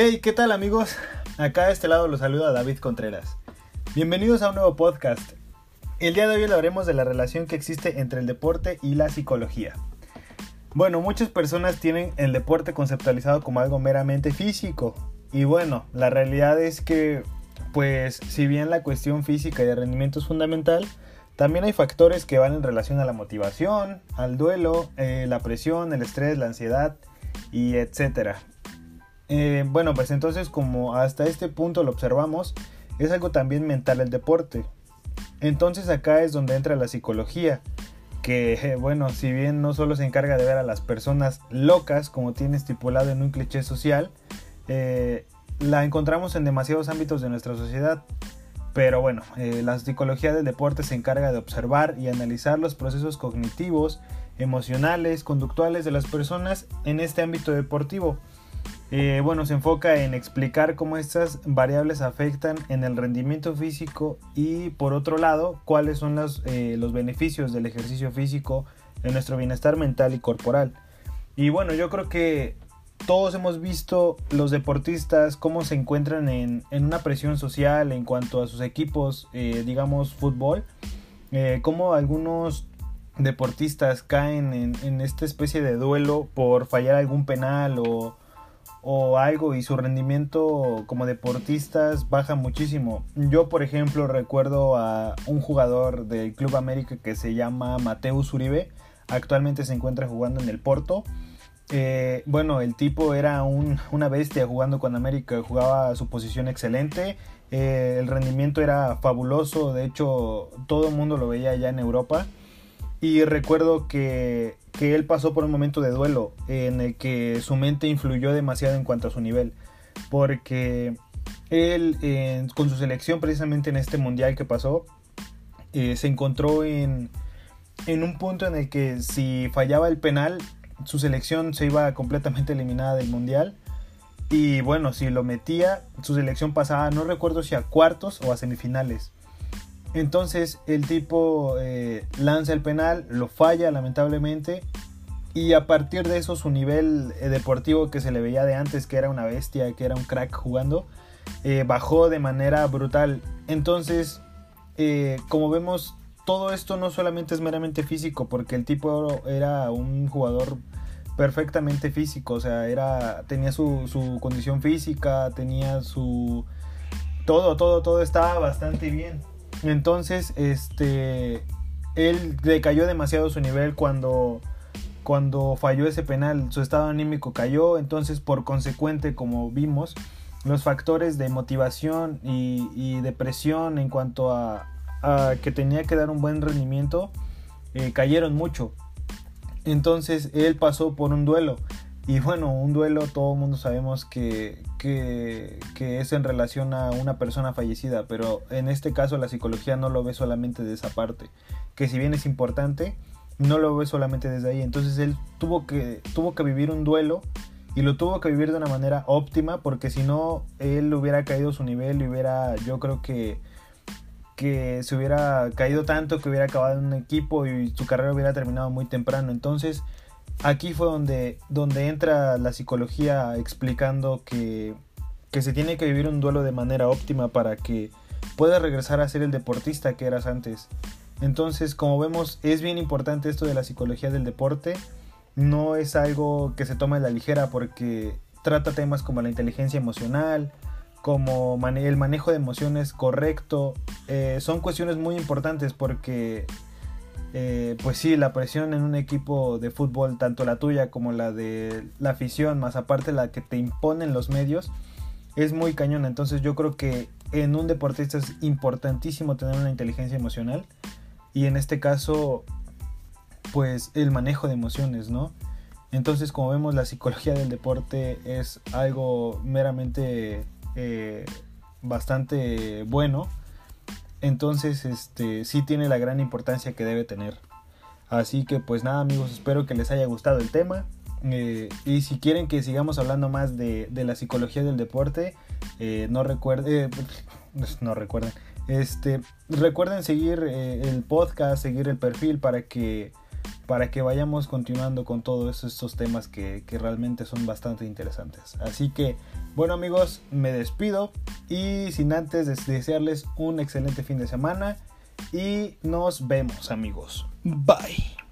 Hey, ¿qué tal amigos? Acá a este lado los saluda David Contreras. Bienvenidos a un nuevo podcast. El día de hoy hablaremos de la relación que existe entre el deporte y la psicología. Bueno, muchas personas tienen el deporte conceptualizado como algo meramente físico. Y bueno, la realidad es que, pues, si bien la cuestión física y de rendimiento es fundamental, también hay factores que van en relación a la motivación, al duelo, eh, la presión, el estrés, la ansiedad y etcétera. Eh, bueno, pues entonces como hasta este punto lo observamos, es algo también mental el deporte. Entonces acá es donde entra la psicología, que eh, bueno, si bien no solo se encarga de ver a las personas locas, como tiene estipulado en un cliché social, eh, la encontramos en demasiados ámbitos de nuestra sociedad. Pero bueno, la psicología del deporte se encarga de observar y analizar los procesos cognitivos, emocionales, conductuales de las personas en este ámbito deportivo eh, bueno, se enfoca en explicar cómo estas variables afectan en el rendimiento físico y por otro lado, cuáles son los, eh, los beneficios del ejercicio físico en nuestro bienestar mental y corporal. Y bueno, yo creo que todos hemos visto los deportistas cómo se encuentran en, una presión social en cuanto a sus equipos, eh, digamos fútbol, cómo algunos deportistas caen en, en esta especie de duelo por fallar algún penal o o algo y su rendimiento como deportistas baja muchísimo. Yo, por ejemplo, recuerdo a un jugador del Club América que se llama Mateus Uribe. Actualmente se encuentra jugando en el Porto. Eh, bueno, el tipo era una bestia jugando con América, jugaba a su posición excelente, eh, el rendimiento era fabuloso, de hecho todo el mundo lo veía ya en Europa. Y recuerdo que, él pasó por un momento de duelo en el que su mente influyó demasiado en cuanto a su nivel. Porque él, con su selección, precisamente en este mundial que pasó, eh, se encontró en, en un punto en el que si fallaba el penal, su selección se iba completamente eliminada del mundial. Y bueno, si lo metía, su selección pasaba, no recuerdo si a cuartos o a semifinales. Entonces el tipo eh, lanza el penal, lo falla lamentablemente y a partir de eso su nivel eh, deportivo que se le veía de antes, que era una bestia, que era un crack jugando, eh, bajó de manera brutal. Entonces, como vemos, todo esto no solamente es meramente físico, porque el tipo era un jugador perfectamente físico, o sea, era, tenía su, su condición física, tenía su... Todo, todo, todo estaba bastante bien. Entonces, este, él decayó demasiado su nivel cuando, cuando falló ese penal, su estado anímico cayó, entonces por consecuente, como vimos, los factores de motivación y, depresión en cuanto a, que tenía que dar un buen rendimiento eh, cayeron mucho. Entonces él pasó por un duelo y bueno, un duelo todo el mundo sabemos que, que, es en relación a una persona fallecida, pero en este caso la psicología no lo ve solamente de esa parte, que si bien es importante, no lo ve solamente desde ahí. Entonces él tuvo que, tuvo que vivir un duelo y lo tuvo que vivir de una manera óptima, porque si no, él hubiera caído su nivel y hubiera, yo creo que que se hubiera caído tanto que hubiera acabado en un equipo y su carrera hubiera terminado muy temprano. Entonces, aquí fue donde, donde entra la psicología explicando que, que se tiene que vivir un duelo de manera óptima para que puedas regresar a ser el deportista que eras antes. Entonces, como vemos, es bien importante esto de la psicología del deporte. No es algo que se toma a la ligera porque trata temas como la inteligencia emocional, como el manejo de emociones correcto. Eh, son cuestiones muy importantes porque eh, pues sí, la presión en un equipo de fútbol, tanto la tuya como la de la afición, más aparte la que te imponen los medios, es muy cañona. Entonces yo creo que en un deportista es importantísimo tener una inteligencia emocional y en este caso, pues el manejo de emociones, ¿no? Entonces, como vemos, la psicología del deporte es algo meramente eh, bastante bueno entonces, este, sí tiene la gran importancia que debe tener. Así que pues nada amigos, espero que les haya gustado el tema. Eh, y si quieren que sigamos hablando más de, la psicología del deporte, eh, no recuerden, eh, no recuerden, este, recuerden seguir el podcast, seguir el perfil para que para que vayamos continuando con todos estos temas que, que, realmente son bastante interesantes. Así que, bueno amigos, me despido y sin antes desearles un excelente fin de semana y nos vemos amigos. Bye.